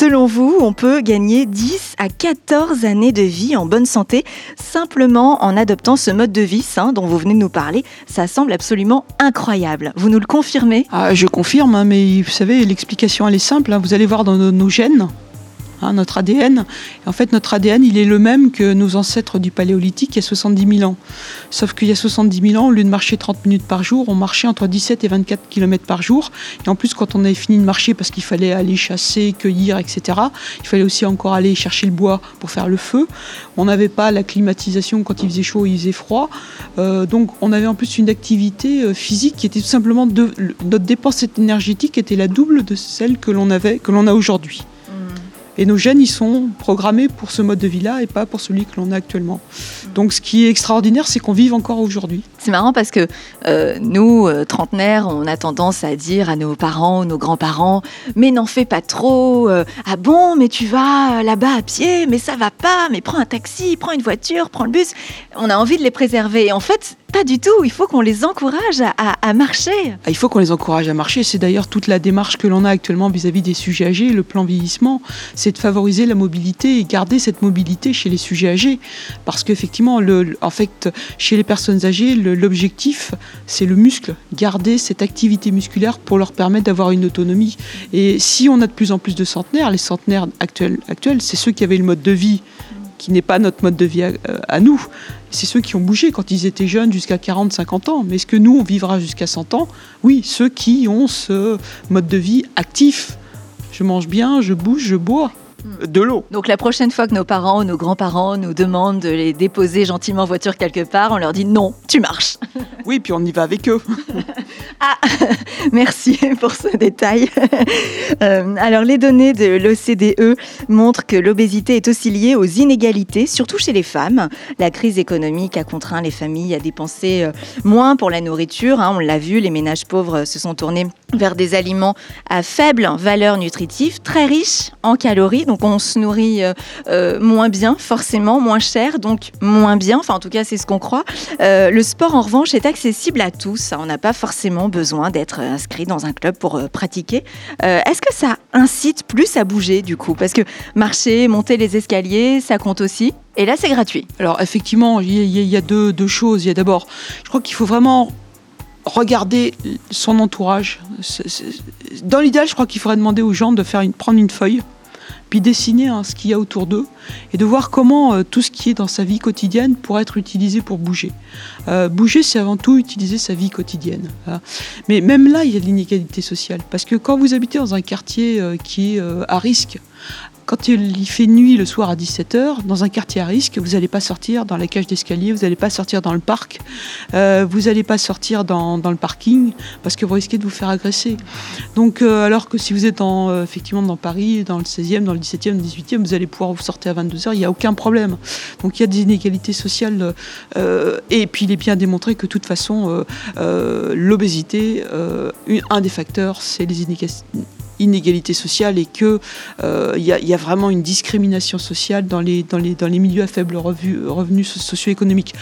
selon vous, on peut gagner 10 à 14 années de vie en bonne santé simplement en adoptant ce mode de vie sain dont vous venez de nous parler? Ça semble absolument incroyable. Vous nous le confirmez? Ah, Je confirme, hein, mais vous savez, l'explication elle est simple. Hein. Vous allez voir dans nos gènes, Hein, notre ADN. en fait, notre ADN, il est le même que nos ancêtres du Paléolithique il y a 70 000 ans. Sauf qu'il y a 70 000 ans, au lieu de marcher 30 minutes par jour, on marchait entre 17 et 24 km par jour. Et en plus, quand on avait fini de marcher, parce qu'il fallait aller chasser, cueillir, etc., il fallait aussi encore aller chercher le bois pour faire le feu. On n'avait pas la climatisation quand il faisait chaud, il faisait froid. Euh, donc, on avait en plus une activité euh, physique qui était tout simplement notre dépense énergétique était la double de celle que l'on avait, que l'on a aujourd'hui. Et nos gènes, ils sont programmés pour ce mode de vie-là et pas pour celui que l'on a actuellement. Donc ce qui est extraordinaire, c'est qu'on vive encore aujourd'hui. C'est marrant parce que euh, nous, euh, trentenaires, on a tendance à dire à nos parents nos grands-parents, mais n'en fais pas trop. Euh, ah bon, mais tu vas là-bas à pied, mais ça va pas, mais prends un taxi, prends une voiture, prends le bus. On a envie de les préserver. Et en fait, pas du tout, il faut qu'on les encourage à, marcher. Ah, il faut qu'on les encourage à marcher. C'est d'ailleurs toute la démarche que l'on a actuellement vis-à-vis des sujets âgés, le plan vieillissement, c'est de favoriser la mobilité et garder cette mobilité chez les sujets âgés. Parce qu'effectivement, en fait, chez les personnes âgées, l'objectif, c'est le muscle, garder cette activité musculaire pour leur permettre d'avoir une autonomie. Et si on a de plus en plus de centenaires, les centenaires actuels, c'est ceux qui avaient le mode de vie qui n'est pas notre mode de vie à, nous. C'est ceux qui ont bougé quand ils étaient jeunes jusqu'à 40, 50 ans. Mais est-ce que nous, on vivra jusqu'à 100 ans? Oui, ceux qui ont ce mode de vie actif. Je mange bien, je bouge, je bois de l'eau. Donc la prochaine fois que nos parents ou nos grands-parents nous demandent de les déposer gentiment en voiture quelque part, on leur dit non, tu marches. Oui, puis on y va avec eux. ah, merci pour ce détail. Euh, alors les données de l'OCDE montrent que l'obésité est aussi liée aux inégalités, surtout chez les femmes. La crise économique a contraint les familles à dépenser euh, moins pour la nourriture. Hein. on l'a vu, les ménages pauvres se sont tournés vers des aliments à faible valeur nutritive, très riches en calories. Donc on se nourrit euh, euh, moins bien, forcément, moins cher, donc moins bien. Enfin, en tout cas, c'est ce qu'on croit. Euh, le sport, en revanche, est accessible à tous. On n'a pas forcément besoin d'être inscrit dans un club pour pratiquer. Est-ce que ça incite plus à bouger, du coup? Parce que marcher, monter les escaliers, ça compte aussi. Et là, c'est gratuit. Alors, effectivement, il y, a deux, choses. Il y a d'abord, je crois qu'il faut vraiment regarder son entourage. Dans l'idéal, je crois qu'il faudrait demander aux gens de faire prendre une feuille, puis dessiner hein, ce qu'il y a autour d'eux et de voir comment euh, tout ce qui est dans sa vie quotidienne pourrait être utilisé pour bouger. Euh, bouger, c'est avant tout utiliser sa vie quotidienne. Hein. Mais même là, il y a de l'inégalité sociale. Parce que quand vous habitez dans un quartier euh, qui est à risque, quand il fait nuit le soir à 17h, dans un quartier à risque, vous n'allez pas sortir dans la cage d'escalier, vous n'allez pas sortir dans le parc, euh, vous n'allez pas sortir dans, le parking parce que vous risquez de vous faire agresser. Donc, euh, alors que si vous êtes euh, effectivement dans Paris, dans le 16e, dans le 17e, le 18e, vous allez pouvoir vous sortir à 22h, il n'y a aucun problème. Donc, il y a des inégalités sociales. et puis, il est bien démontré que de toute façon, l'obésité, un des facteurs, c'est les inégalités inégalité sociale et qu'il euh, y, a vraiment une discrimination sociale dans les, dans les, dans les milieux à faible revenu, socio-économique.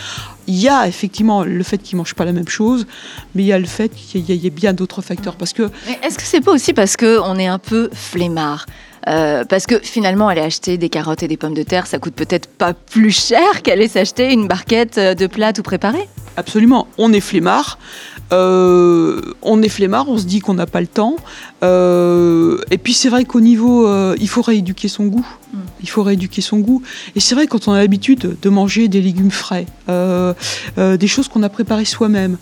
Il y a effectivement le fait qu'ils ne mangent pas la même chose, mais il y a le fait qu'il y, ait bien d'autres facteurs. Parce que... Est-ce que c'est pas aussi parce qu'on est un peu flemmard euh, parce que finalement, aller acheter des carottes et des pommes de terre, ça coûte peut-être pas plus cher qu'aller s'acheter une barquette de plats tout préparés? Absolument, on est flemmard. Euh, on est flemmard, on se dit qu'on n'a pas le temps. Euh, et puis c'est vrai qu'au niveau, euh, il faut rééduquer son goût. Mm. Il faut rééduquer son goût. Et c'est vrai quand on a l'habitude de manger des légumes frais, des choses qu'on a préparées soi-même,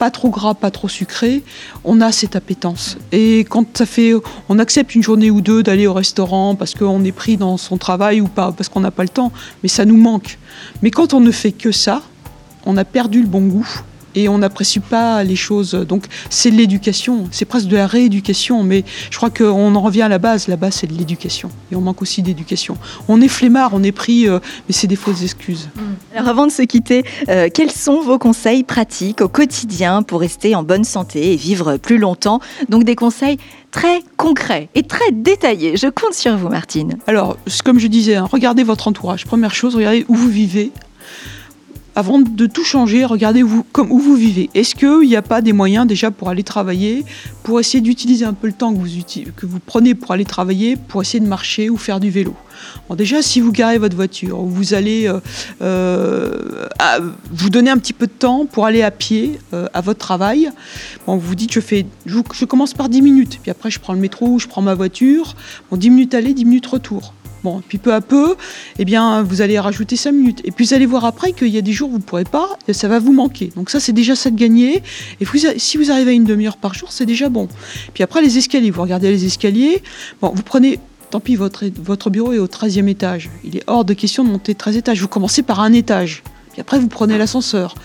pas trop gras, pas trop sucré, on a cette appétence. Et quand ça fait, on accepte une journée ou deux d'aller au restaurant parce qu'on est pris dans son travail ou pas, parce qu'on n'a pas le temps, mais ça nous manque. Mais quand on ne fait que ça, on a perdu le bon goût et on n'apprécie pas les choses. Donc c'est de l'éducation, c'est presque de la rééducation, mais je crois qu'on en revient à la base. La base, c'est de l'éducation. Et on manque aussi d'éducation. On est flemmard, on est pris, euh, mais c'est des fausses excuses. Mmh. Alors avant de se quitter, euh, quels sont vos conseils pratiques au quotidien pour rester en bonne santé et vivre plus longtemps? Donc des conseils très concrets et très détaillés. Je compte sur vous, Martine. Alors, comme je disais, hein, regardez votre entourage. Première chose, regardez où vous vivez, avant de tout changer, regardez vous, où vous vivez. Est-ce qu'il n'y a pas des moyens déjà pour aller travailler, pour essayer d'utiliser un peu le temps que vous, vous prenez pour aller travailler, pour essayer de marcher ou faire du vélo? Bon, déjà, si vous garez votre voiture, vous allez euh, euh, vous donner un petit peu de temps pour aller à pied euh, à votre travail. Bon, vous dites, je, fais, je, commence par 10 minutes, puis après je prends le métro, je prends ma voiture. Bon, 10 minutes aller, 10 minutes retour. Bon, puis peu à peu, eh bien, vous allez rajouter 5 minutes. Et puis vous allez voir après qu'il y a des jours où vous ne pourrez pas, et ça va vous manquer. Donc ça, c'est déjà ça de gagner. Et si vous arrivez à une demi-heure par jour, c'est déjà bon. Puis après, les escaliers, vous regardez les escaliers. Bon, vous prenez Tant pis, votre, votre bureau est au 13e étage. Il est hors de question de monter 13 étages. Vous commencez par un étage. Puis après, vous prenez l'ascenseur.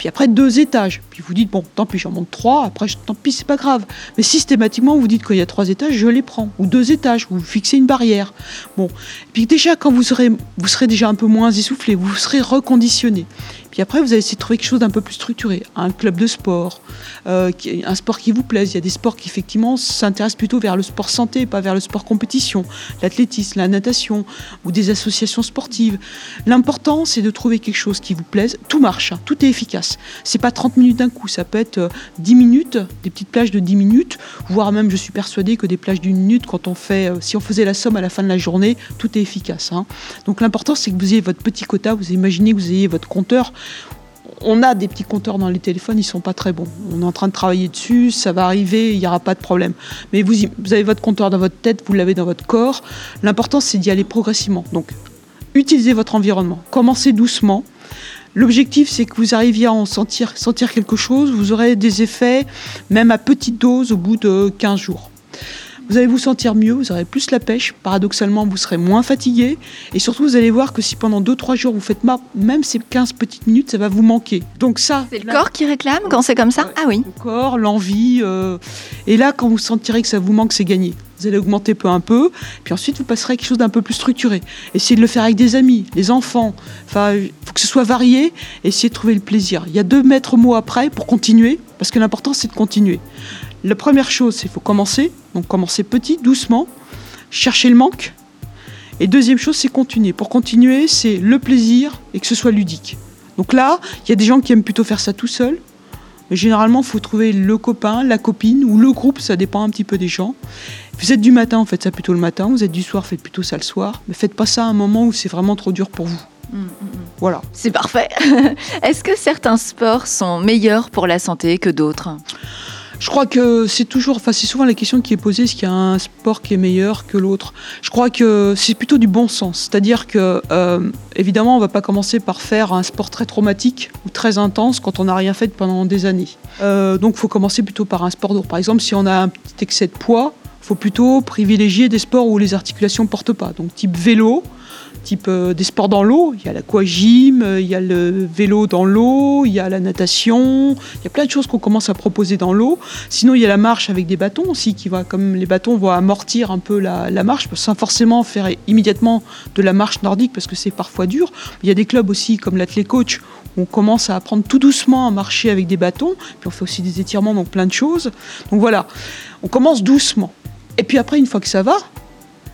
Puis après, deux étages. Puis vous dites, bon, tant pis, j'en monte trois. Après, tant pis, c'est pas grave. Mais systématiquement, vous dites qu'il y a trois étages, je les prends. Ou deux étages, vous fixez une barrière. Bon. Et puis déjà, quand vous serez, vous serez déjà un peu moins essoufflé, vous serez reconditionné. Puis après, vous allez essayer de trouver quelque chose d'un peu plus structuré, un club de sport, euh, un sport qui vous plaise. Il y a des sports qui effectivement s'intéressent plutôt vers le sport santé, pas vers le sport compétition, l'athlétisme, la natation ou des associations sportives. L'important, c'est de trouver quelque chose qui vous plaise. Tout marche, hein, tout est efficace. C'est pas 30 minutes d'un coup, ça peut être 10 euh, minutes, des petites plages de 10 minutes, voire même, je suis persuadée que des plages d'une minute, quand on fait, euh, si on faisait la somme à la fin de la journée, tout est efficace. Hein. Donc l'important, c'est que vous ayez votre petit quota, vous imaginez que vous ayez votre compteur on a des petits compteurs dans les téléphones, ils sont pas très bons. On est en train de travailler dessus, ça va arriver, il n'y aura pas de problème. Mais vous, avez votre compteur dans votre tête, vous l'avez dans votre corps. L'important, c'est d'y aller progressivement. Donc, utilisez votre environnement. Commencez doucement. L'objectif, c'est que vous arriviez à en sentir, sentir quelque chose. Vous aurez des effets, même à petite dose, au bout de 15 jours. Vous allez vous sentir mieux, vous aurez plus la pêche. Paradoxalement, vous serez moins fatigué. Et surtout, vous allez voir que si pendant 2-3 jours vous faites même ces 15 petites minutes, ça va vous manquer. Donc ça... C'est le corps qui réclame quand c'est comme ça Ah oui. Le corps, l'envie. Euh, et là, quand vous sentirez que ça vous manque, c'est gagné. Vous allez augmenter peu à peu, puis ensuite vous passerez à quelque chose d'un peu plus structuré. Essayez de le faire avec des amis, les enfants. Enfin, il faut que ce soit varié. Essayez de trouver le plaisir. Il y a deux maîtres mots après pour continuer, parce que l'important c'est de continuer. La première chose, c'est qu'il faut commencer. Donc commencer petit, doucement, chercher le manque. Et deuxième chose, c'est continuer. Pour continuer, c'est le plaisir et que ce soit ludique. Donc là, il y a des gens qui aiment plutôt faire ça tout seul. Mais généralement, il faut trouver le copain, la copine ou le groupe, ça dépend un petit peu des gens. Vous êtes du matin, faites ça plutôt le matin. Vous êtes du soir, faites plutôt ça le soir. Mais faites pas ça à un moment où c'est vraiment trop dur pour vous. Mmh, mmh, mmh. Voilà. C'est parfait. Est-ce que certains sports sont meilleurs pour la santé que d'autres? Je crois que c'est toujours, enfin c'est souvent la question qui est posée, est-ce qu'il y a un sport qui est meilleur que l'autre? Je crois que c'est plutôt du bon sens, c'est-à-dire que euh, évidemment on va pas commencer par faire un sport très traumatique ou très intense quand on n'a rien fait pendant des années. Euh, donc il faut commencer plutôt par un sport lourd. Par exemple, si on a un petit excès de poids, il faut plutôt privilégier des sports où les articulations portent pas, donc type vélo type euh, des sports dans l'eau. Il y a l'aquagym, euh, il y a le vélo dans l'eau, il y a la natation. Il y a plein de choses qu'on commence à proposer dans l'eau. Sinon, il y a la marche avec des bâtons aussi, qui va, comme les bâtons vont amortir un peu la, marche, sans forcément faire immédiatement de la marche nordique, parce que c'est parfois dur. Il y a des clubs aussi, comme l'Athlé Coach, où on commence à apprendre tout doucement à marcher avec des bâtons. Puis on fait aussi des étirements, donc plein de choses. Donc voilà, on commence doucement. Et puis après, une fois que ça va,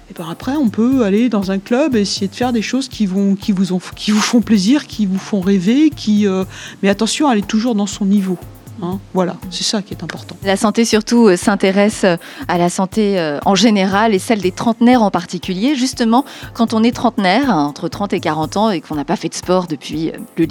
et ben après, on peut aller dans un club et essayer de faire des choses qui, vont, qui, vous, ont, qui vous font plaisir, qui vous font rêver. Qui, euh, Mais attention, aller toujours dans son niveau. Hein. voilà, c'est ça qui est important. La santé surtout euh, s'intéresse euh, à la santé en général et celle des trentenaires en particulier. Justement, quand on est trentenaire, entre 30 et 40 ans et qu'on n'a pas fait de sport depuis le